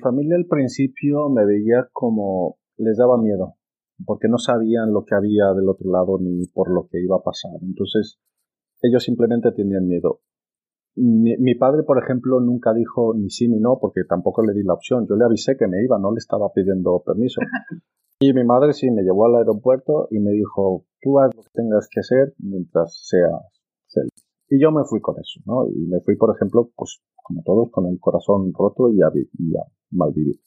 Familia al principio me veía como les daba miedo, porque no sabían lo que había del otro lado ni por lo que iba a pasar. Entonces, ellos simplemente tenían miedo. Mi, padre, por ejemplo, nunca dijo ni sí ni no, porque tampoco le di la opción. Yo le avisé que me iba, no le estaba pidiendo permiso. Y mi madre sí me llevó al aeropuerto y me dijo, tú haz lo que tengas que hacer mientras seas feliz. Y yo me fui con eso, ¿no? Y me fui, por ejemplo, pues como todos, con el corazón roto y a, y mal vivir.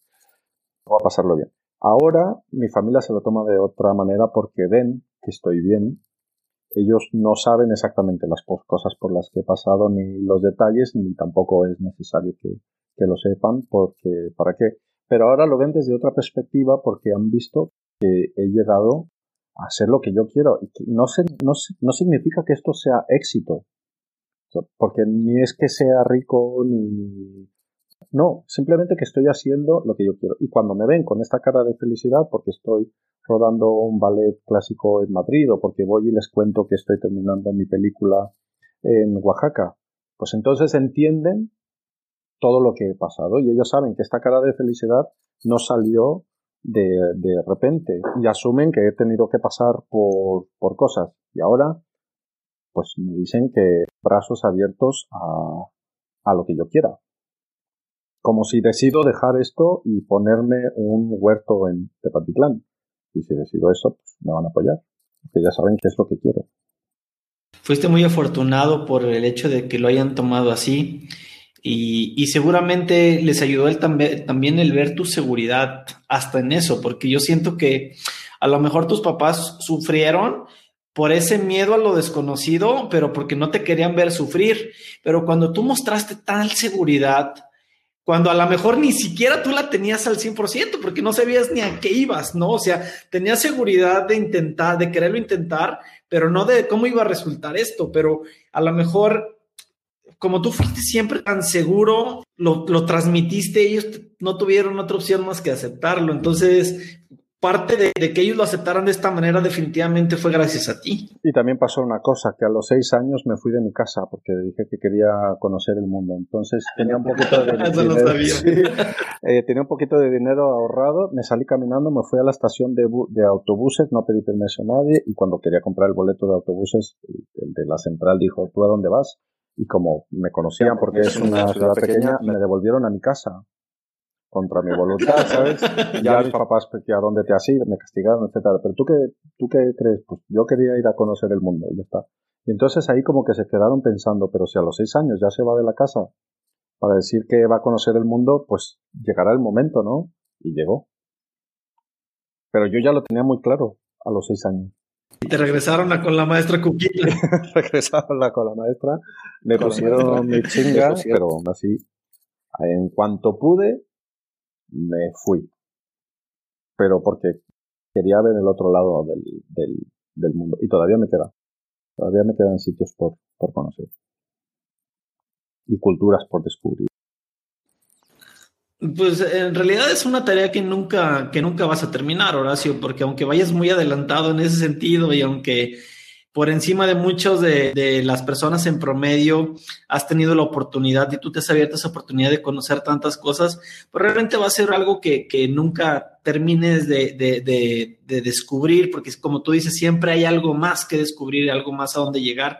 Voy a pasarlo bien. Ahora mi familia se lo toma de otra manera porque ven que estoy bien. Ellos no saben exactamente las cosas por las que he pasado ni los detalles, ni tampoco es necesario que, lo sepan porque, ¿para qué? Pero ahora lo ven desde otra perspectiva porque han visto que he llegado a ser lo que yo quiero. No, no, no significa que esto sea éxito, porque ni es que sea rico ni no, simplemente que estoy haciendo lo que yo quiero. Y cuando me ven con esta cara de felicidad, porque estoy rodando un ballet clásico en Madrid o porque voy y les cuento que estoy terminando mi película en Oaxaca, pues entonces entienden todo lo que he pasado y ellos saben que esta cara de felicidad no salió de, de repente y asumen que he tenido que pasar por, por cosas. Y ahora, pues me dicen que brazos abiertos a, a lo que yo quiera como si decido dejar esto y ponerme un huerto en Tepatitlán. Y si decido eso, pues me van a apoyar, porque ya saben qué es lo que quiero. Fuiste muy afortunado por el hecho de que lo hayan tomado así y, seguramente les ayudó el también el ver tu seguridad hasta en eso, porque yo siento que a lo mejor tus papás sufrieron por ese miedo a lo desconocido, pero porque no te querían ver sufrir. Pero cuando tú mostraste tal seguridad, cuando a lo mejor ni siquiera tú la tenías al 100%, porque no sabías ni a qué ibas, ¿no? O sea, tenías seguridad de intentar, de quererlo intentar, pero no de cómo iba a resultar esto, pero a lo mejor, como tú fuiste siempre tan seguro, lo, lo transmitiste, ellos no tuvieron otra opción más que aceptarlo, entonces parte de, que ellos lo aceptaran de esta manera definitivamente fue gracias a ti. Y también pasó una cosa, que a los seis años me fui de mi casa porque dije que quería conocer el mundo. Entonces tenía un poquito de dinero. Eh, tenía un poquito de dinero ahorrado, me salí caminando, me fui a la estación de, de, autobuses, no pedí permiso a nadie y cuando quería comprar el boleto de autobuses, el de la central dijo, ¿tú a dónde vas? Y como me conocían porque es una ciudad pequeña, me devolvieron a mi casa contra mi voluntad, ¿sabes? Ya mis papás, que a dónde te has ido, me castigaron, etcétera. Pero tú qué, tú qué crees? Pues yo quería ir a conocer el mundo y ya está. Y entonces ahí como que se quedaron pensando, pero si a los seis años ya se va de la casa para decir que va a conocer el mundo, pues llegará el momento, ¿no? Y llegó. Pero yo ya lo tenía muy claro a los seis años. Y te regresaron a con la maestra Cuquita. regresaron a con la maestra, me pusieron mi chinga, pero aún así, en cuanto pude, me fui. Pero porque quería ver el otro lado del, del, mundo. Y todavía me queda. Todavía me quedan sitios por, por conocer. Y culturas por descubrir. Pues en realidad es una tarea que nunca, que nunca vas a terminar, Horacio, porque aunque vayas muy adelantado en ese sentido y aunque por encima de muchos de, las personas en promedio, has tenido la oportunidad y tú te has abierto esa oportunidad de conocer tantas cosas, pues realmente va a ser algo que, nunca termines de, descubrir, porque como tú dices, siempre hay algo más que descubrir, algo más a dónde llegar,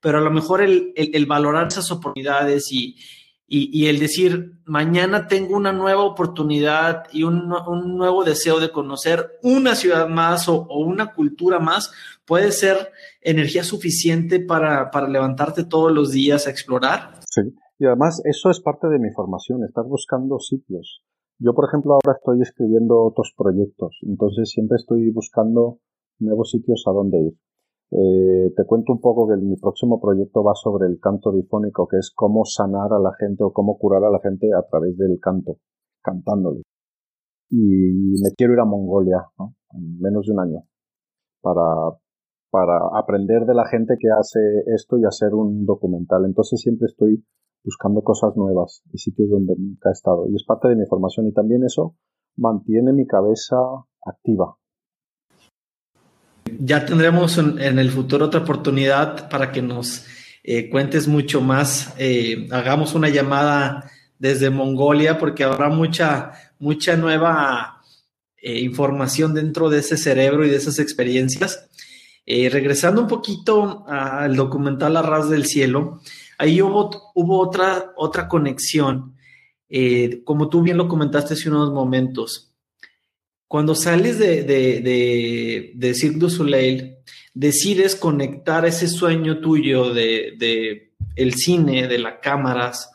pero a lo mejor el, valorar esas oportunidades y, y, el decir, mañana tengo una nueva oportunidad y un, nuevo deseo de conocer una ciudad más o, una cultura más, puede ser energía suficiente para, para, levantarte todos los días a explorar. Sí, y además eso es parte de mi formación, estar buscando sitios. Yo, por ejemplo, ahora estoy escribiendo otros proyectos, entonces siempre estoy buscando nuevos sitios a donde ir. Eh, te cuento un poco que mi próximo proyecto va sobre el canto difónico, que es cómo sanar a la gente o cómo curar a la gente a través del canto, cantándole. Y me quiero ir a Mongolia, en menos de un año, para, para aprender de la gente que hace esto y hacer un documental. Entonces siempre estoy buscando cosas nuevas y sitios donde nunca he estado. Y es parte de mi formación y también eso mantiene mi cabeza activa, ya tendremos en, el futuro otra oportunidad para que nos eh, cuentes mucho más. Eh, hagamos una llamada desde Mongolia porque habrá mucha, mucha nueva eh, información dentro de ese cerebro y de esas experiencias. regresando un poquito al documental Arras del Cielo, ahí hubo, hubo otra, otra conexión, como tú bien lo comentaste hace unos momentos cuando sales de, de, de, Cirque du Soleil, decides conectar ese sueño tuyo de, el cine, de las cámaras,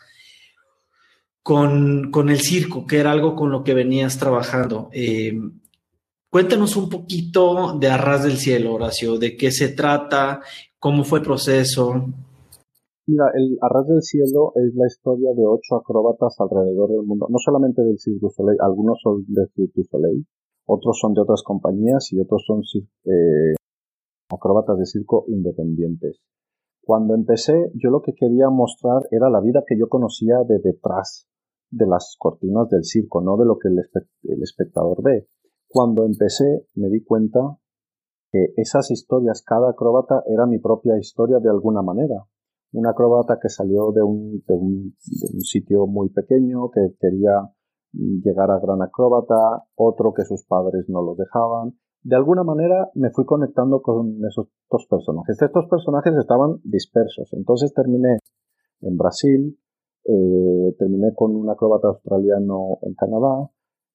con, el circo, que era algo con lo que venías trabajando. Eh, cuéntanos un poquito de Arras del Cielo, Horacio, de qué se trata, cómo fue el proceso. Mira, el Arras del Cielo es la historia de ocho acróbatas alrededor del mundo, no solamente del Cirque du Soleil, algunos son del Cirque du Soleil, otros son de otras compañías y otros son eh, acróbatas de circo independientes. Cuando empecé, yo lo que quería mostrar era la vida que yo conocía de detrás de las cortinas del circo, no de lo que el, el espectador ve. Cuando empecé, me di cuenta que esas historias, cada acróbata era mi propia historia de alguna manera. Un acróbata que salió de un, de un, de un sitio muy pequeño, que quería llegar a gran acróbata, otro que sus padres no lo dejaban. De alguna manera me fui conectando con esos dos personajes. Estos personajes estaban dispersos. Entonces terminé en Brasil, eh, terminé con un acróbata australiano en Canadá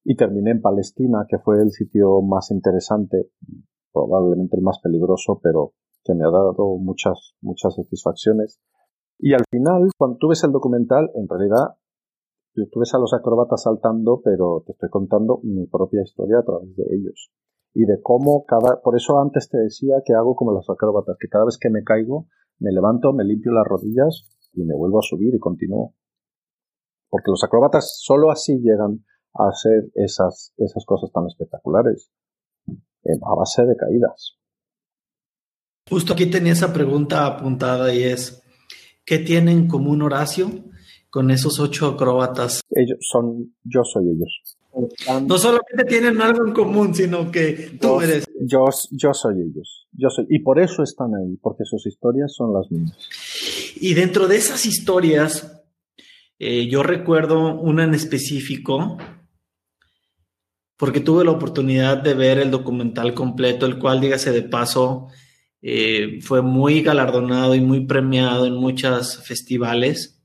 y terminé en Palestina, que fue el sitio más interesante, probablemente el más peligroso, pero que me ha dado muchas, muchas satisfacciones. Y al final, cuando tú ves el documental, en realidad Tú ves a los acróbatas saltando, pero te estoy contando mi propia historia a través de ellos. Y de cómo cada... Por eso antes te decía que hago como los acróbatas, que cada vez que me caigo, me levanto, me limpio las rodillas y me vuelvo a subir y continúo. Porque los acróbatas solo así llegan a hacer esas, esas cosas tan espectaculares, eh, a base de caídas. Justo aquí tenía esa pregunta apuntada y es, ¿qué tienen en común Horacio con esos ocho acróbatas. Ellos son, yo soy ellos. No solamente tienen algo en común, sino que tú eres. Yo, yo soy ellos. Yo soy. Y por eso están ahí, porque sus historias son las mías. Y dentro de esas historias, eh, yo recuerdo una en específico, porque tuve la oportunidad de ver el documental completo, el cual, dígase de paso, eh, fue muy galardonado y muy premiado en muchos festivales.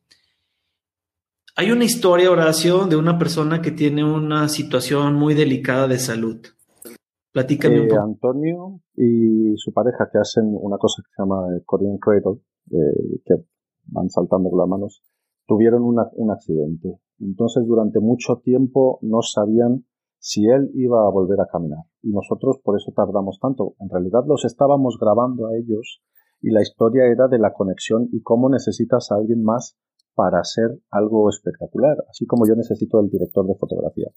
Hay una historia, Horacio, de una persona que tiene una situación muy delicada de salud. Platícame un eh, poco. Antonio y su pareja que hacen una cosa que se llama Korean Cradle, eh, que van saltando con las manos, tuvieron un accidente. Entonces durante mucho tiempo no sabían si él iba a volver a caminar. Y nosotros por eso tardamos tanto. En realidad los estábamos grabando a ellos y la historia era de la conexión y cómo necesitas a alguien más para hacer algo espectacular, así como yo necesito el director de fotografía.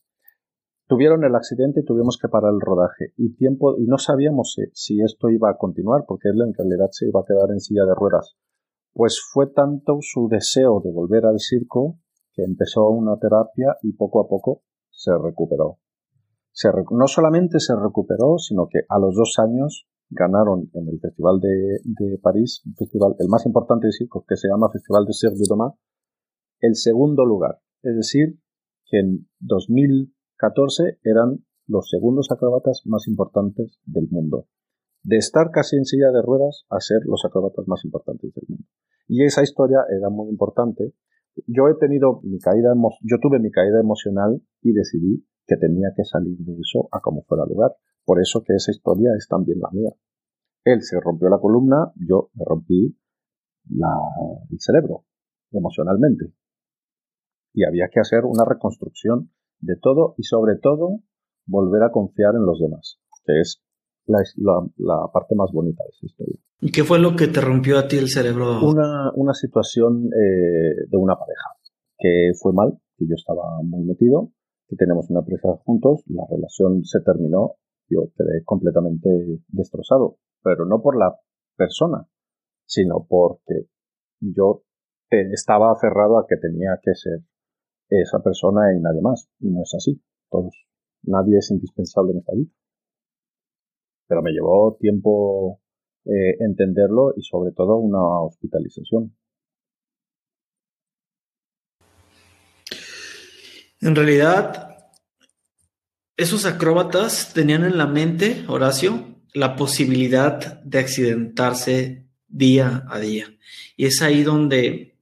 Tuvieron el accidente y tuvimos que parar el rodaje y tiempo y no sabíamos si, esto iba a continuar porque él en realidad se iba a quedar en silla de ruedas. Pues fue tanto su deseo de volver al circo que empezó una terapia y poco a poco se recuperó. No solamente se recuperó, sino que a los dos años ganaron en el Festival de, de París, un festival, el más importante de circo, que se llama Festival de Cirque du Doma, el segundo lugar. Es decir, que en 2014 eran los segundos acróbatas más importantes del mundo. De estar casi en silla de ruedas a ser los acróbatas más importantes del mundo. Y esa historia era muy importante yo he tenido mi caída, yo tuve mi caída emocional y decidí que tenía que salir de eso a como fuera lugar. Por eso que esa historia es también la mía. Él se rompió la columna, yo me rompí el cerebro emocionalmente. Y había que hacer una reconstrucción de todo y sobre todo volver a confiar en los demás, que es la, la, parte más bonita de esa historia. ¿Y qué fue lo que te rompió a ti el cerebro? Una, una situación eh, de una pareja que fue mal, que yo estaba muy metido, que tenemos una empresa juntos, la relación se terminó, yo quedé completamente destrozado, pero no por la persona, sino porque yo estaba aferrado a que tenía que ser esa persona y nadie más, y no es así. Todos, nadie es indispensable en esta vida. Pero me llevó tiempo eh, entenderlo y sobre todo una hospitalización. En realidad, esos acróbatas tenían en la mente, Horacio, la posibilidad de accidentarse día a día. Y es ahí donde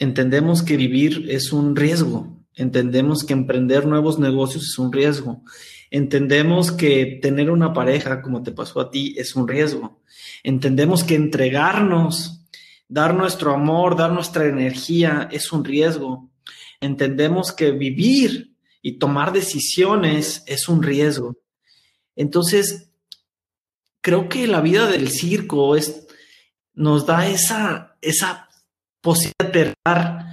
entendemos que vivir es un riesgo, entendemos que emprender nuevos negocios es un riesgo, entendemos que tener una pareja, como te pasó a ti, es un riesgo, entendemos que entregarnos, dar nuestro amor, dar nuestra energía es un riesgo, entendemos que vivir y tomar decisiones es un riesgo. Entonces, creo que la vida del circo es, nos da esa, esa posibilidad de dar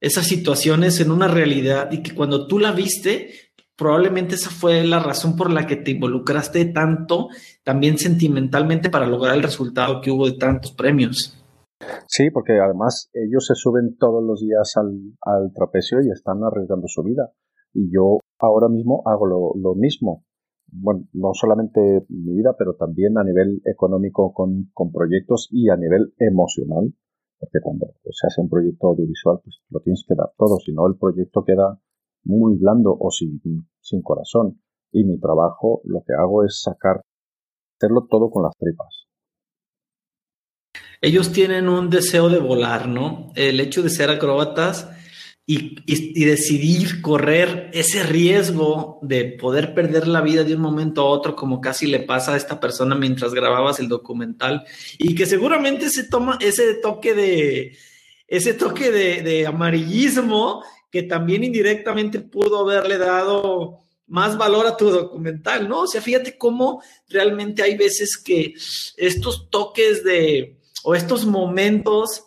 esas situaciones en una realidad y que cuando tú la viste, probablemente esa fue la razón por la que te involucraste tanto, también sentimentalmente, para lograr el resultado que hubo de tantos premios. Sí, porque además ellos se suben todos los días al, trapecio y están arriesgando su vida. Y yo ahora mismo hago lo, mismo. Bueno, no solamente mi vida, pero también a nivel económico con, con proyectos y a nivel emocional. Porque cuando se hace un proyecto audiovisual, pues lo tienes que dar todo, si no el proyecto queda muy blando o sin, sin corazón. Y mi trabajo, lo que hago es sacar, hacerlo todo con las tripas ellos tienen un deseo de volar, ¿no? El hecho de ser acróbatas y, decidir correr ese riesgo de poder perder la vida de un momento a otro, como casi le pasa a esta persona mientras grababas el documental, y que seguramente se toma ese toque de ese toque de, amarillismo que también indirectamente pudo haberle dado más valor a tu documental, ¿no? O sea, fíjate cómo realmente hay veces que estos toques de, o estos momentos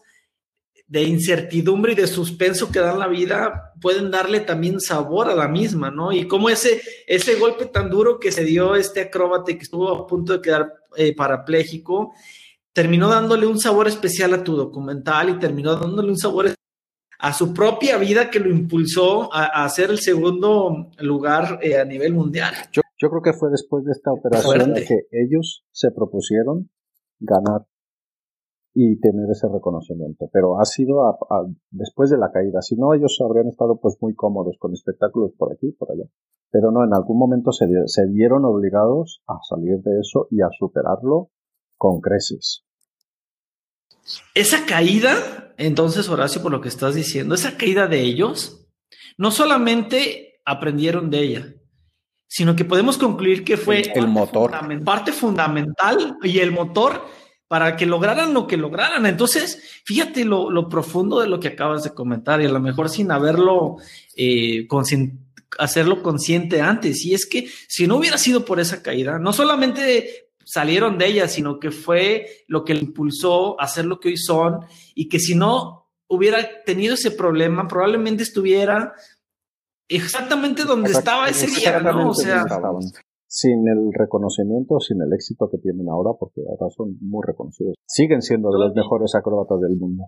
de incertidumbre y de suspenso que dan la vida pueden darle también sabor a la misma, ¿no? Y como ese, ese golpe tan duro que se dio este acróbata que estuvo a punto de quedar eh, parapléjico, terminó dándole un sabor especial a tu documental y terminó dándole un sabor a su propia vida que lo impulsó a, hacer el segundo lugar eh, a nivel mundial. Yo, yo, creo que fue después de esta operación que ellos se propusieron ganar y tener ese reconocimiento. Pero ha sido después de la caída. Si no, ellos habrían estado pues muy cómodos con espectáculos por aquí y por allá. Pero no, en algún momento se, se vieron obligados a salir de eso y a superarlo con creces. Esa caída, entonces Horacio, por lo que estás diciendo, esa caída de ellos, no solamente aprendieron de ella, sino que podemos concluir que fue el, motor. parte fundamental y el motor para que lograran lo que lograran. Entonces, fíjate lo, profundo de lo que acabas de comentar y a lo mejor sin haberlo, eh, hacerlo consciente antes. Y es que si no hubiera sido por esa caída, no solamente salieron de ella, sino que fue lo que le impulsó a hacer lo que hoy son y que si no hubiera tenido ese problema, probablemente estuviera exactamente donde estaba ese día, ¿no? O sea, sin el reconocimiento, sin el éxito que tienen ahora, porque ahora son muy reconocidos. Siguen siendo de los mejores acróbatas del mundo.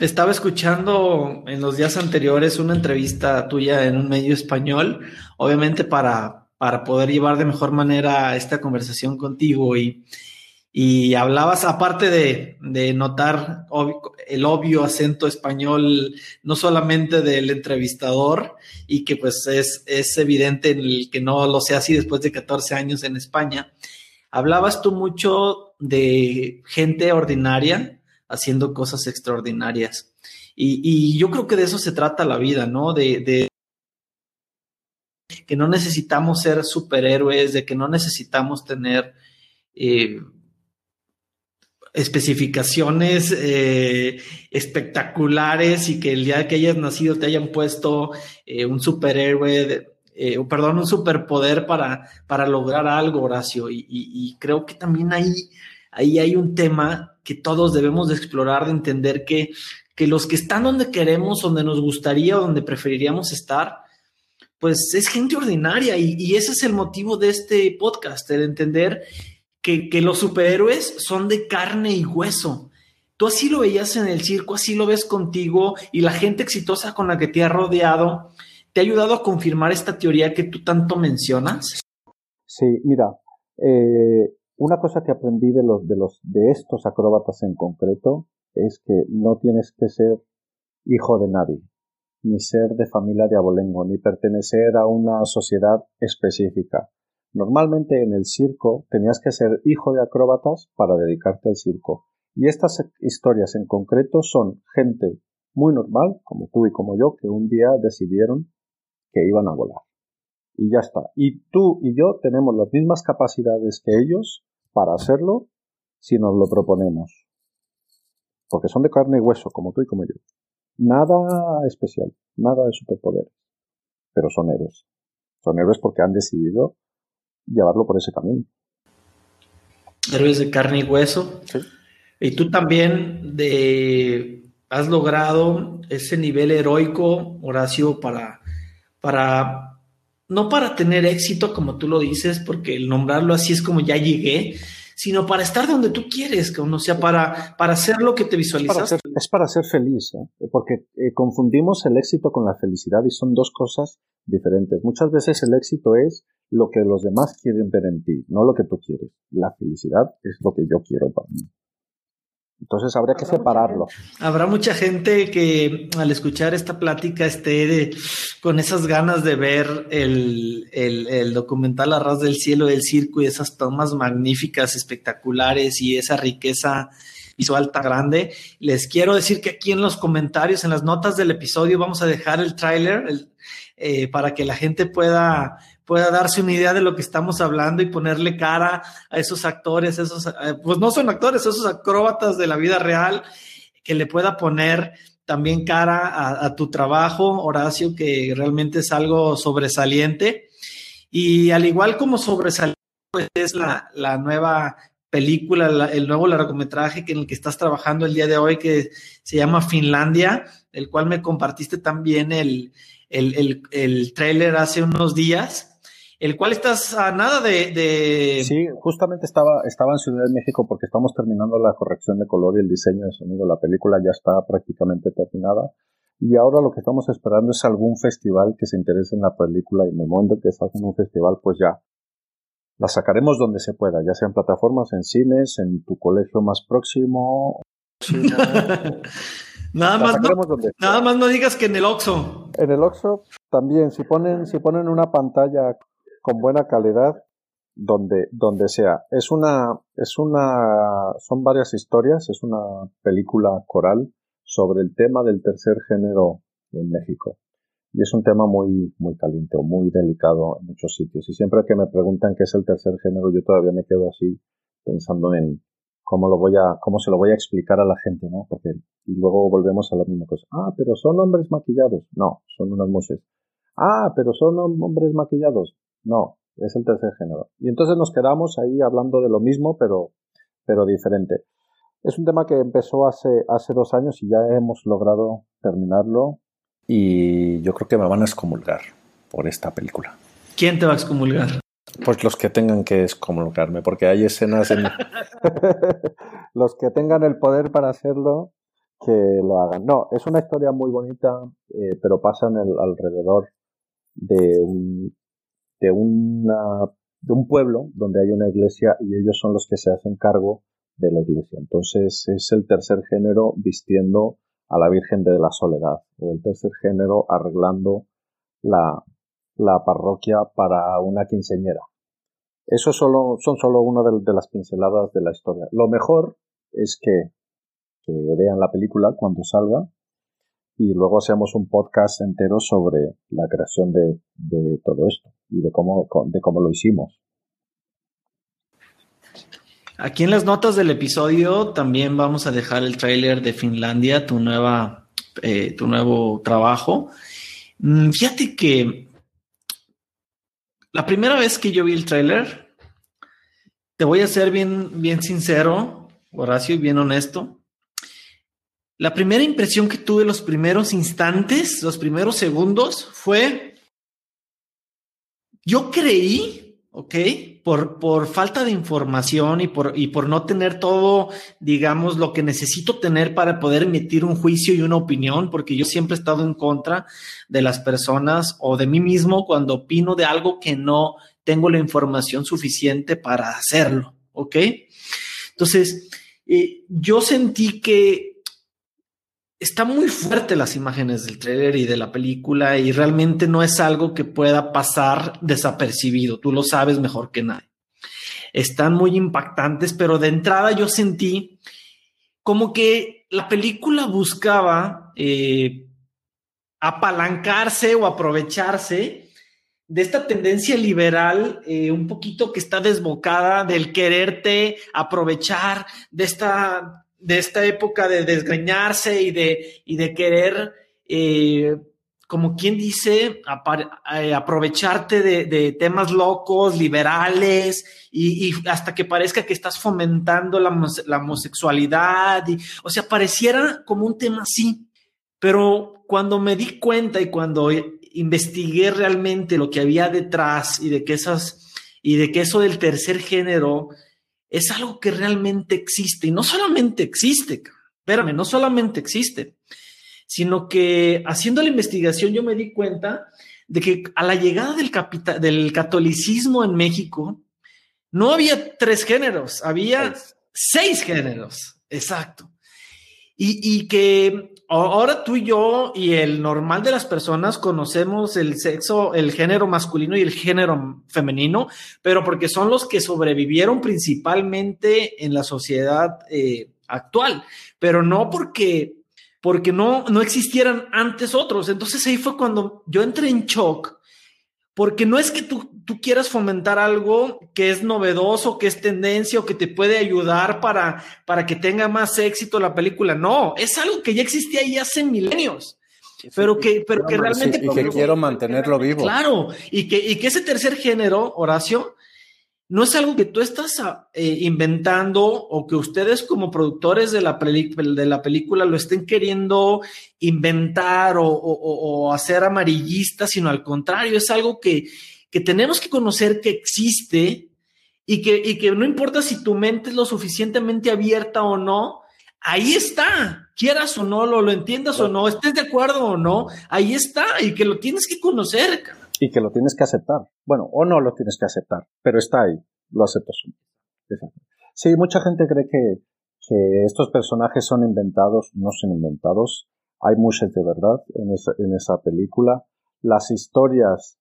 Estaba escuchando en los días anteriores una entrevista tuya en un medio español, obviamente para, para poder llevar de mejor manera esta conversación contigo y, y hablabas, aparte de, notar el obvio acento español, no solamente del entrevistador, y que pues es, es evidente en el que no lo sea así después de 14 años en España, hablabas tú mucho de gente ordinaria, haciendo cosas extraordinarias. Y, yo creo que de eso se trata la vida, ¿no? De, que no necesitamos ser superhéroes, de que no necesitamos tener eh, especificaciones eh, espectaculares y que el día que hayas nacido te hayan puesto eh, un superhéroe, perdón, un superpoder para, para lograr algo, Horacio. Y, creo que también ahí, ahí hay un tema que todos debemos de explorar, de entender que que los que están donde queremos, donde nos gustaría donde preferiríamos estar, pues es gente ordinaria y, ese es el motivo de este podcast, el entender que, los superhéroes son de carne y hueso. Tú así lo veías en el circo, así lo ves contigo y la gente exitosa con la que te ha rodeado, ¿te ha ayudado a confirmar esta teoría que tú tanto mencionas? Sí, mira, eh, una cosa que aprendí de los, de los, de estos acróbatas en concreto es que no tienes que ser hijo de nadie, ni ser de familia de abolengo, ni pertenecer a una sociedad específica. Normalmente en el circo tenías que ser hijo de acróbatas para dedicarte al circo. Y estas historias en concreto son gente muy normal, como tú y como yo, que un día decidieron que iban a volar. Y ya está. Y tú y yo tenemos las mismas capacidades que ellos para hacerlo si nos lo proponemos porque son de carne y hueso, como tú y como yo. Nada especial, nada de superpoder, pero son héroes. Son héroes porque han decidido llevarlo por ese camino. Héroes de carne y hueso. Sí. Y tú también de, has logrado ese nivel heroico, Horacio, para, para, no para tener éxito, como tú lo dices, porque el nombrarlo así es como ya llegué, sino para estar donde tú quieres, o sea, para, para hacer lo que te visualizas. Es para ser, feliz, ¿eh? porque eh, confundimos el éxito con la felicidad y son dos cosas diferentes. Muchas veces el éxito es lo que los demás quieren ver en ti, no lo que tú quieres. La felicidad es lo que yo quiero para mí. Entonces habría que separarlo. habrá mucha gente que al escuchar esta plática esté con esas ganas de ver el, el, el documental Arras del Cielo del Circo y esas tomas magníficas, espectaculares y esa riqueza visual tan grande. Les quiero decir que aquí en los comentarios, en las notas del episodio, vamos a dejar el tráiler eh, para que la gente pueda pueda darse una idea de lo que estamos hablando y ponerle cara a esos actores, esos, eh, pues no son actores, esos acróbatas de la vida real, que le pueda poner también cara a, tu trabajo, Horacio, que realmente es algo sobresaliente. Y al igual como sobresaliente, pues es la, la nueva película, el nuevo largometraje que en el que estás trabajando el día de hoy, que se llama Finlandia, el cual me compartiste también el, el, el, el tráiler hace unos días el cual estás a nada de, Sí, justamente estaba, estaba en Ciudad de México porque estamos terminando la corrección de color y el diseño de sonido. La película ya está prácticamente terminada. Y ahora lo que estamos esperando es algún festival que se interese en la película y en el momento que estás en un festival, pues ya la sacaremos donde se pueda, ya sea en plataformas, en cines, en tu colegio más próximo. nada, más no, nada más no digas que en el Oxxo. En el Oxxo también, si ponen, si ponen una pantalla con buena calidad donde, donde sea. Es una, es una, son varias historias, es una película coral sobre el tema del tercer género en México. Y es un tema muy, muy caliente o muy delicado en muchos sitios. Y siempre que me preguntan qué es el tercer género, yo todavía me quedo así pensando en cómo lo voy a, cómo se lo voy a explicar a la gente, ¿no? Porque, y luego volvemos a la misma cosa. Ah, pero son hombres maquillados. No, son unas mujeres. Ah, pero son hombres maquillados. No, es el tercer género. Y entonces nos quedamos ahí hablando de lo mismo, pero, pero diferente. Es un tema que empezó hace, hace dos años y ya hemos logrado terminarlo. Y yo creo que me van a excomulgar por esta película. ¿Quién te va a excomulgar? Pues los que tengan que excomulgarme, porque hay escenas en... los que tengan el poder para hacerlo, que lo hagan. No, es una historia muy bonita, eh, pero pasa en el alrededor de un de, de un pueblo donde hay una iglesia y ellos son los que se hacen cargo de la iglesia. Entonces es el tercer género vistiendo a la Virgen de la Soledad o el tercer género arreglando la, la parroquia para una quinceñera. Eso solo, son solo una de, las pinceladas de la historia. Lo mejor es que que vean la película cuando salga y luego hacemos un podcast entero sobre la creación de, todo esto y de cómo, de cómo lo hicimos. Aquí en las notas del episodio también vamos a dejar el tráiler de Finlandia, tu nueva, eh, tu nuevo trabajo. Mm, fíjate que la primera vez que yo vi el tráiler, te voy a ser bien, bien sincero, Horacio, y bien honesto. La primera impresión que tuve los primeros instantes, los primeros segundos, fue, yo creí ¿ok? Por, por falta de información y por, y por no tener todo, digamos, lo que necesito tener para poder emitir un juicio y una opinión, porque yo siempre he estado en contra de las personas o de mí mismo cuando opino de algo que no tengo la información suficiente para hacerlo, ¿ok? Entonces, eh, yo sentí que está muy fuerte las imágenes del trailer y de la película y realmente no es algo que pueda pasar desapercibido. Tú lo sabes mejor que nadie. Están muy impactantes, pero de entrada yo sentí como que la película buscaba eh, apalancarse o aprovecharse de esta tendencia liberal eh, un poquito que está desbocada del quererte aprovechar de esta de esta época de desgreñarse y de, y de querer, eh, como quien dice, eh, aprovecharte de, temas locos, liberales, y, hasta que parezca que estás fomentando la, homosexualidad. Y, o sea, pareciera como un tema así. Pero cuando me di cuenta y cuando investigué realmente lo que había detrás y de que esas y de que eso del tercer género es algo que realmente existe. Y no solamente existe, espérame, no solamente existe, sino que haciendo la investigación yo me di cuenta de que a la llegada del, del catolicismo en México no había tres géneros, había seis. géneros, exacto. Y, que ahora tú y yo y el normal de las personas conocemos el sexo, el género masculino y el género femenino, pero porque son los que sobrevivieron principalmente en la sociedad eh, actual, pero no porque, porque no, no existieran antes otros. Entonces ahí fue cuando yo entré en shock porque no es que tú, tú, quieras fomentar algo que es novedoso, que es tendencia o que te puede ayudar para, para que tenga más éxito la película. No, es algo que ya existía ahí hace milenios. pero que, pero que realmente... y que quiero mantenerlo vivo. Claro, y que, y que ese tercer género, Horacio, no es algo que tú estás ah, eh, inventando o que ustedes como productores de la, de la película lo estén queriendo inventar o, hacer amarillista, sino al contrario, es algo que, tenemos que conocer que existe y que, y que no importa si tu mente es lo suficientemente abierta o no, ahí está, quieras o no, lo, lo entiendas o no, estés de acuerdo o no, ahí está y que lo tienes que conocer y que lo tienes que aceptar. Bueno, o no lo tienes que aceptar, pero está ahí, lo aceptas. Sí, mucha gente cree que, que estos personajes son inventados, no son inventados. Hay muchas de verdad en esa, en esa película. Las historias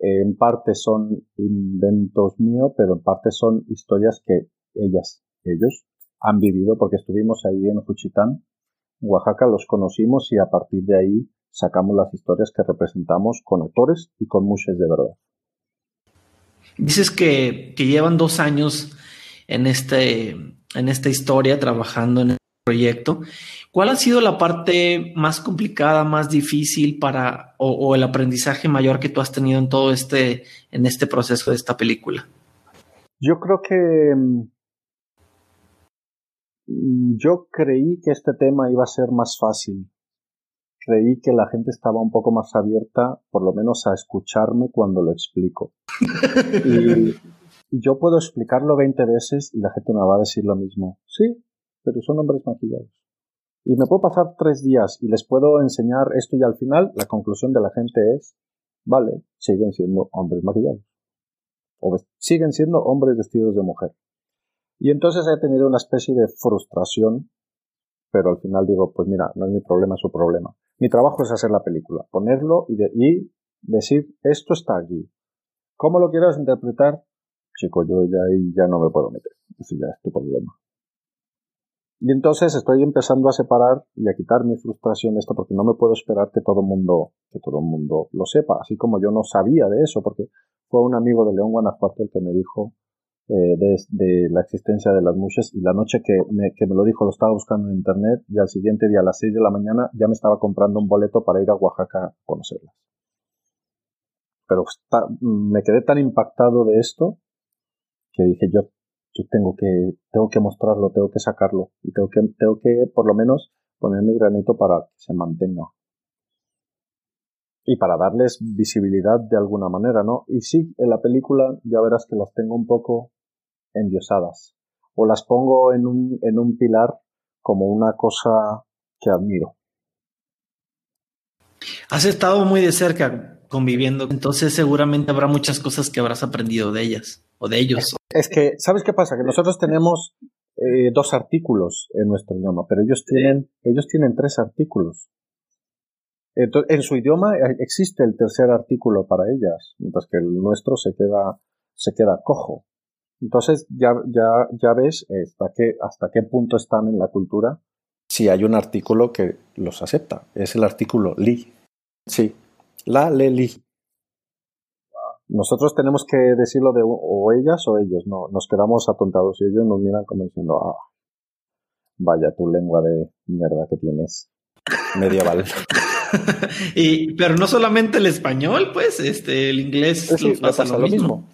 en parte son inventos míos, pero en parte son historias que ellas, ellos han vivido porque estuvimos ahí en Juchitán, Oaxaca, los conocimos y a partir de ahí sacamos las historias que representamos con actores y con muchas de verdad. Dices que, llevan dos años en, este, en esta historia trabajando en proyecto. ¿Cuál ha sido la parte más complicada, más difícil para, o, el aprendizaje mayor que tú has tenido en todo este, en este proceso de esta película? Yo creo que mm, yo creí que este tema iba a ser más fácil creí que la gente estaba un poco más abierta, por lo menos a escucharme cuando lo explico. y, yo puedo explicarlo 20 veces y la gente me va a decir lo mismo. Sí, pero son hombres maquillados. Y me puedo pasar tres días y les puedo enseñar esto y al final la conclusión de la gente es, vale, siguen siendo hombres maquillados. O siguen siendo hombres vestidos de mujer. Y entonces he tenido una especie de frustración, pero al final digo, pues mira, no es mi problema, es su problema. Mi trabajo es hacer la película, ponerlo y, decir, esto está aquí. ¿Cómo lo quieras interpretar? Chico, yo ya ahí ya no me puedo meter. Ese ya es tu problema. Y entonces estoy empezando a separar y a quitar mi frustración de esto porque no me puedo esperar que todo mundo, que todo mundo lo sepa, así como yo no sabía de eso, porque fue un amigo de León Guanajuato el que me dijo eh, de, la existencia de las mushes y la noche que me, que me lo dijo lo estaba buscando en internet y al siguiente día a las 6 de la mañana ya me estaba comprando un boleto para ir a Oaxaca a conocerlas. Pero me quedé tan impactado de esto que dije yo yo tengo que, tengo que mostrarlo, tengo que sacarlo y tengo que, tengo que por lo menos poner mi granito para que se mantenga. Y para darles visibilidad de alguna manera, ¿no? Y sí, en la película ya verás que las tengo un poco endiosadas. O las pongo en un, en un pilar como una cosa que admiro. Has estado muy de cerca conviviendo, entonces seguramente habrá muchas cosas que habrás aprendido de ellas o de ellos. Es que, ¿sabes qué pasa? Que nosotros tenemos eh, dos artículos en nuestro idioma, pero ellos tienen, ellos tienen tres artículos. Entonces, en su idioma eh, existe el tercer artículo para ellas, mientras que el nuestro se queda, se queda cojo. Entonces ya, ya, ya ves hasta qué, hasta qué punto están en la cultura si hay un artículo que los acepta. Es el artículo li. Sí, la, le, li. Nosotros tenemos que decirlo de o ellas o ellos, no, nos quedamos atontados y ellos nos miran como diciendo, ah, vaya tu lengua de mierda que tienes medieval. y, pero no solamente el español, pues, este, el inglés pasa, lo, mismo.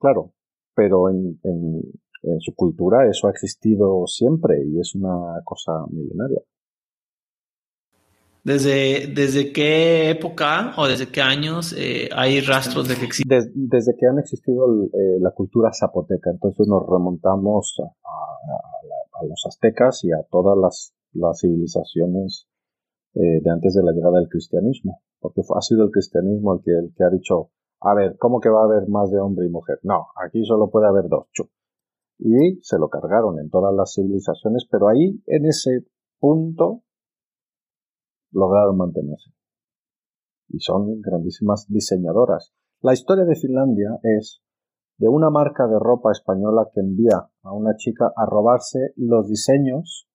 Claro, pero en, en su cultura eso ha existido siempre y es una cosa milenaria. ¿Desde, ¿Desde qué época o desde qué años eh, hay rastros de que existe? desde que han existido eh, la cultura zapoteca, entonces nos remontamos a, los aztecas y a todas las, civilizaciones eh, de antes de la llegada del cristianismo, porque ha sido el cristianismo el que, el que ha dicho, a ver, ¿cómo que va a haber más de hombre y mujer? No, aquí solo puede haber dos. Y se lo cargaron en todas las civilizaciones, pero ahí, en ese punto, lograron mantenerse. Y son grandísimas diseñadoras. La historia de Finlandia es de una marca de ropa española que envía a una chica a robarse los diseños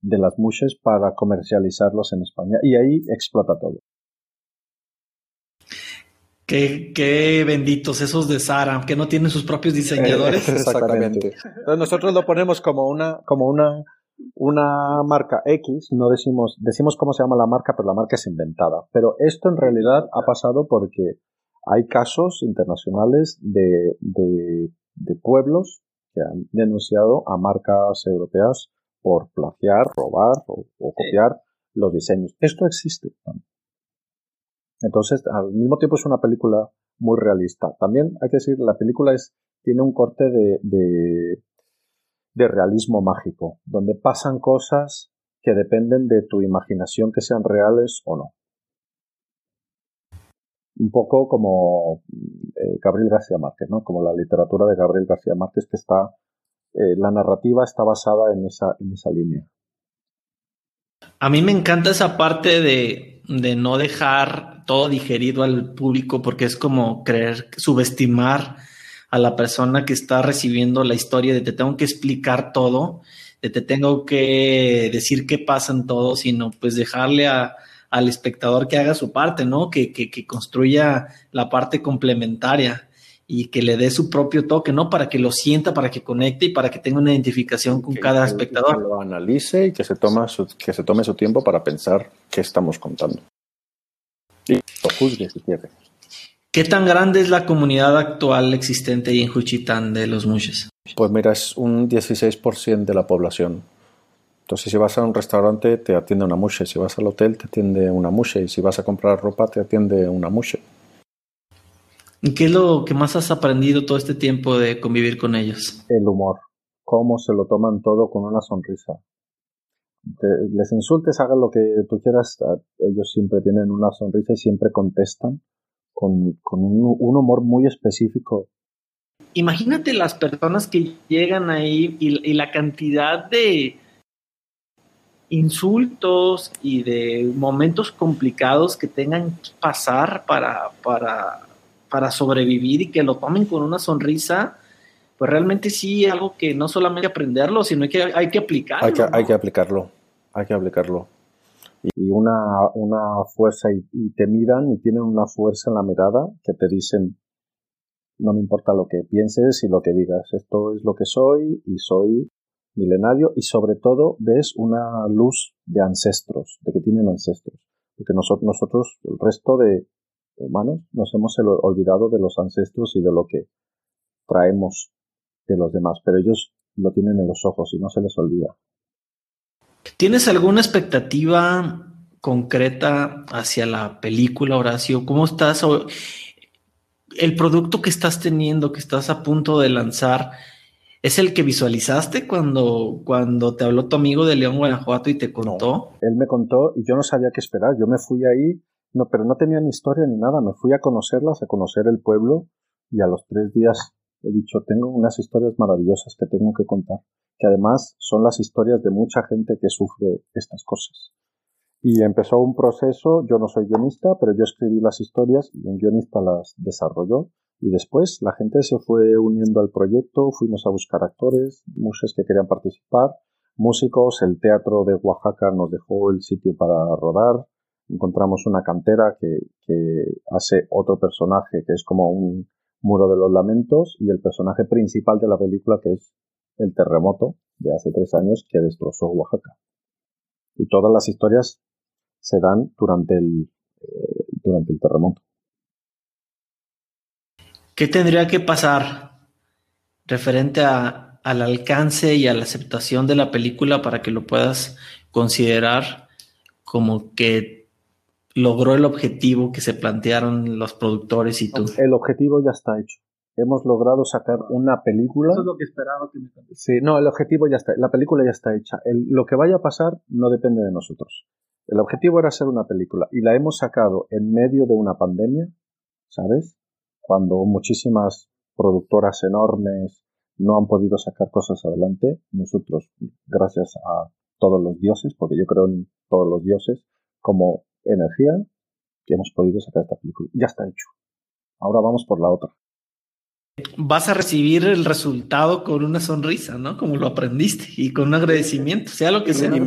de las mushes para comercializarlos en España y ahí explota todo. Qué, qué, benditos esos de Sara, que no tienen sus propios diseñadores. Exactamente. Entonces nosotros lo ponemos como una, como una una marca X, no decimos, decimos cómo se llama la marca, pero la marca es inventada. Pero esto en realidad ha pasado porque hay casos internacionales de, de, pueblos que han denunciado a marcas europeas por plagiar, robar o, copiar los diseños. Esto existe. Entonces, al mismo tiempo es una película muy realista. También hay que decir, la película es, tiene un corte de, de realismo mágico, donde pasan cosas que dependen de tu imaginación que sean reales o no. Un poco como eh, Gabriel García Márquez, ¿no? Como la literatura de Gabriel García Márquez que está, eh, la narrativa está basada en esa, en esa línea. A mí me encanta esa parte de, de no dejar todo digerido al público porque es como creer, subestimar a la persona que está recibiendo la historia de te tengo que explicar todo, de te tengo que decir qué pasa en todo, sino pues dejarle al espectador que haga su parte, ¿no? Que, que, construya la parte complementaria y que le dé su propio toque, ¿no? Para que lo sienta, para que conecte y para que tenga una identificación con cada espectador. Que lo analice y que se, toma que se tome su tiempo para pensar qué estamos contando. Y lo juzgue si quiere. ¿Qué tan grande es la comunidad actual existente ahí en Juchitán de los mushes? Pues mira, es un 16% de la población. Entonces, si vas a un restaurante, te atiende una mushe. Si vas al hotel, te atiende una mushe. Y si vas a comprar ropa, te atiende una mushe. ¿Y qué es lo que más has aprendido todo este tiempo de convivir con ellos? El humor. Cómo se lo toman todo con una sonrisa. les insultes, hagan lo que tú quieras. Ellos siempre tienen una sonrisa y siempre contestan con, un, humor muy específico. Imagínate las personas que llegan ahí y, la cantidad de insultos y de momentos complicados que tengan que pasar para, para, para sobrevivir y que lo tomen con una sonrisa, pues realmente sí algo que no solamente aprenderlo, sino que hay que aplicarlo. Hay que, hay que aplicarlo, hay que aplicarlo. Y una, una fuerza, y, te miran y tienen una fuerza en la mirada que te dicen, no me importa lo que pienses y lo que digas, esto es lo que soy y soy milenario y sobre todo ves una luz de ancestros, de que tienen ancestros. Porque nosotros, nosotros el resto de humanos, nos hemos olvidado de los ancestros y de lo que traemos de los demás, pero ellos lo tienen en los ojos y no se les olvida. ¿Tienes alguna expectativa concreta hacia la película, Horacio? ¿Cómo estás? El producto que estás teniendo, que estás a punto de lanzar, ¿es el que visualizaste cuando, cuando te habló tu amigo de León, Guanajuato y te contó? él me contó y yo no sabía qué esperar. Yo me fui ahí, no, pero no tenía ni historia ni nada. Me fui a conocerlas, a conocer el pueblo y a los tres días he dicho, tengo unas historias maravillosas que tengo que contar, que además son las historias de mucha gente que sufre estas cosas. Y empezó un proceso, yo no soy guionista, pero yo escribí las historias y un guionista las desarrolló. Y después la gente se fue uniendo al proyecto, fuimos a buscar actores, muchos que querían participar, músicos, el teatro de Oaxaca nos dejó el sitio para rodar, encontramos una cantera que, que hace otro personaje que es como un Muro de los Lamentos y el personaje principal de la película que es el terremoto de hace tres años que destrozó Oaxaca. Y todas las historias se dan durante el, eh, durante el terremoto. ¿Qué tendría que pasar referente a, al alcance y a la aceptación de la película para que lo puedas considerar como que logró el objetivo que se plantearon los productores y tú. El objetivo ya está hecho. Hemos logrado sacar una película. Eso es lo que esperaba que me Sí, no, el objetivo ya está. La película ya está hecha. lo que vaya a pasar no depende de nosotros. El objetivo era hacer una película y la hemos sacado en medio de una pandemia, ¿sabes? Cuando muchísimas productoras enormes no han podido sacar cosas adelante, nosotros, gracias a todos los dioses, porque yo creo en todos los dioses, como energía que hemos podido sacar esta película. Ya está hecho. Ahora vamos por la otra. Vas a recibir el resultado con una sonrisa, ¿no? Como lo aprendiste y con un agradecimiento, sea lo que sea. sí,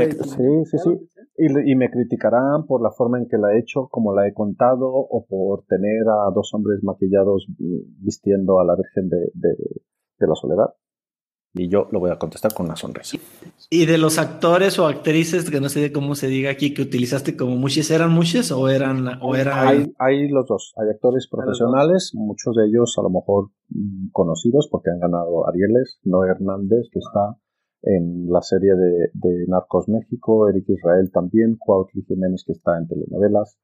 sí, sí. Y, me criticarán por la forma en que la he hecho, como la he contado, o por tener a dos hombres maquillados mm, vistiendo a la Virgen de, de la Soledad. Y yo lo voy a contestar con una sonrisa. ¿Y de los actores o actrices, que no sé cómo se diga aquí, que utilizaste como muchos, eran muchos o eran... O eran... Hay, hay los dos. Hay actores profesionales, muchos de ellos a lo mejor mm, conocidos porque han ganado Arieles. Noé Hernández, que está en la serie de, de Narcos México. Eric Israel también. Cuautli Jiménez, que está en telenovelas.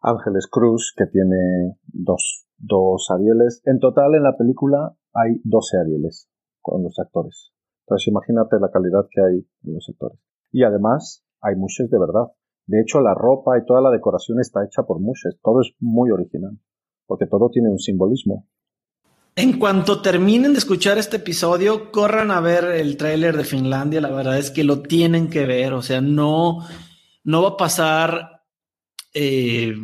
Ángeles Cruz, que tiene dos, dos Arieles. En total, en la película hay 12 Arieles con los actores. Entonces imagínate la calidad que hay en los actores. Y además hay mushes de verdad. De hecho, la ropa y toda la decoración está hecha por mushes. Todo es muy original, porque todo tiene un simbolismo. En cuanto terminen de escuchar este episodio, corran a ver el tráiler de Finlandia. La verdad es que lo tienen que ver. O sea, no, no va a pasar. Eh,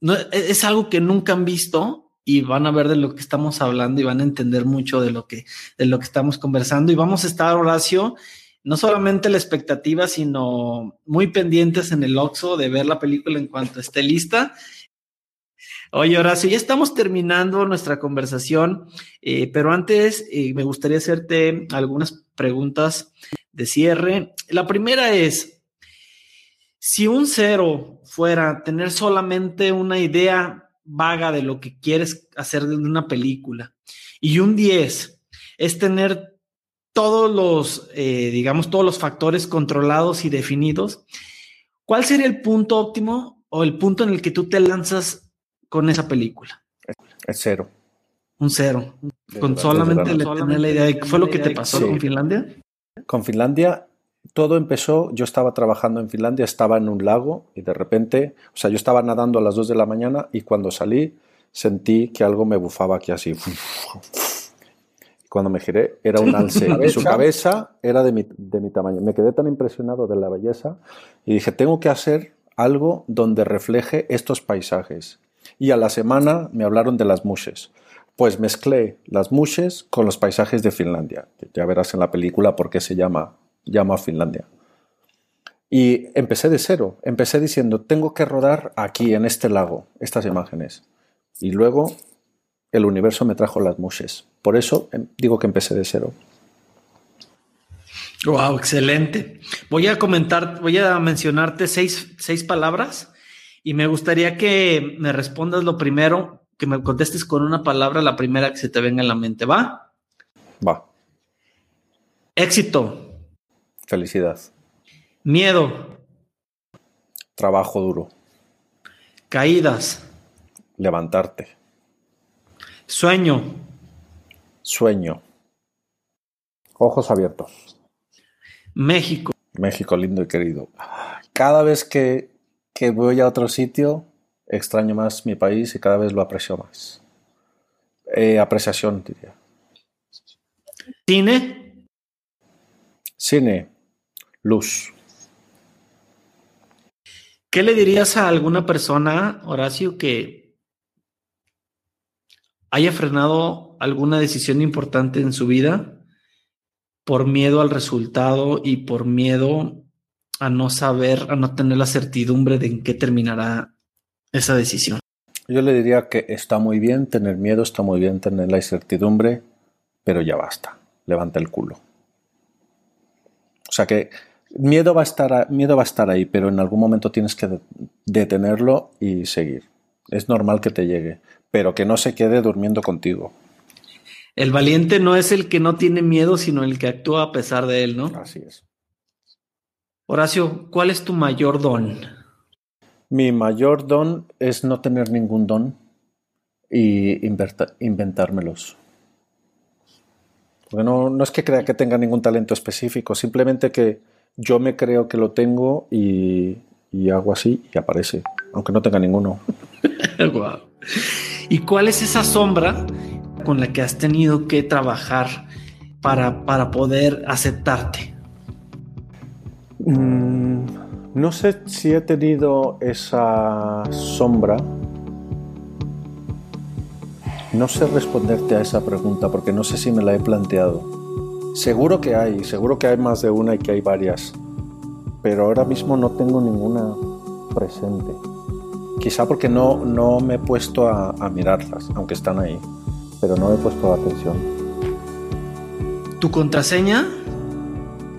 no, es algo que nunca han visto y van a ver de lo que estamos hablando y van a entender mucho de lo que, de lo que estamos conversando. Y vamos a estar, Horacio, no solamente la expectativa, sino muy pendientes en el Oxo de ver la película en cuanto esté lista. Oye, Horacio, ya estamos terminando nuestra conversación, eh, pero antes eh, me gustaría hacerte algunas preguntas de cierre. La primera es, si un cero fuera tener solamente una idea vaga de lo que quieres hacer de una película. Y un 10 es tener todos los, eh, digamos, todos los factores controlados y definidos. ¿Cuál sería el punto óptimo o el punto en el que tú te lanzas con esa película? Es cero. Un cero. con solamente, tener la idea de qué fue lo que te pasó con Finlandia. Con Finlandia todo empezó, yo estaba trabajando en Finlandia, estaba en un lago y de repente, o sea, yo estaba nadando a las 2 de la mañana y cuando salí sentí que algo me bufaba aquí así. Cuando me giré era un alce y su cabeza era de mi, de mi tamaño. Me quedé tan impresionado de la belleza y dije, tengo que hacer algo donde refleje estos paisajes. Y a la semana me hablaron de las mushes Pues mezclé las mushes con los paisajes de Finlandia. Ya verás en la película por qué se llama, llama Finlandia. Y empecé de cero. Empecé diciendo, tengo que rodar aquí, en este lago, estas imágenes. Y luego el universo me trajo las mushes. Por eso em, digo que empecé de cero. Wow, excelente. Voy a comentar, voy a mencionarte seis, seis palabras y me gustaría que me respondas lo primero, que me contestes con una palabra, la primera que se te venga en la mente. ¿Va? Va. Éxito. Felicidad. Miedo. Trabajo duro. Caídas. Levantarte. Sueño. Sueño. Ojos abiertos. México. México lindo y querido. Cada vez que, que voy a otro sitio, extraño más mi país y cada vez lo aprecio más. Eh, apreciación, diría. Cine. Cine. Luz. ¿Qué le dirías a alguna persona, Horacio, que haya frenado alguna decisión importante en su vida por miedo al resultado y por miedo a no saber, a no tener la certidumbre de en qué terminará esa decisión? Yo le diría que está muy bien tener miedo, está muy bien tener la incertidumbre, pero ya basta, levanta el culo. O sea que miedo va a estar, miedo va a estar ahí, pero en algún momento tienes que detenerlo y seguir. Es normal que te llegue, pero que no se quede durmiendo contigo. El valiente no es el que no tiene miedo, sino el que actúa a pesar de él, ¿no? Así es. Horacio, ¿cuál es tu mayor don? Mi mayor don es no tener ningún don y inventármelos. Porque no, no es que crea que tenga ningún talento específico, simplemente que yo me creo que lo tengo y, y hago así y aparece, aunque no tenga ninguno. wow. ¿Y cuál es esa sombra con la que has tenido que trabajar para, para poder aceptarte? Mm, no sé si he tenido esa sombra. No sé responderte a esa pregunta porque no sé si me la he planteado. Seguro que hay, seguro que hay más de una y que hay varias, pero ahora mismo no tengo ninguna presente. Quizá porque no, no me he puesto a, mirarlas, aunque están ahí pero no he puesto atención. Tu contraseña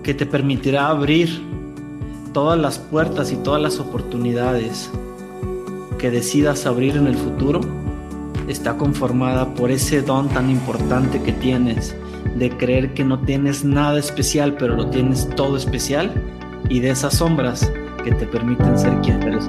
que te permitirá abrir todas las puertas y todas las oportunidades que decidas abrir en el futuro está conformada por ese don tan importante que tienes de creer que no tienes nada especial, pero lo tienes todo especial y de esas sombras que te permiten ser quien eres.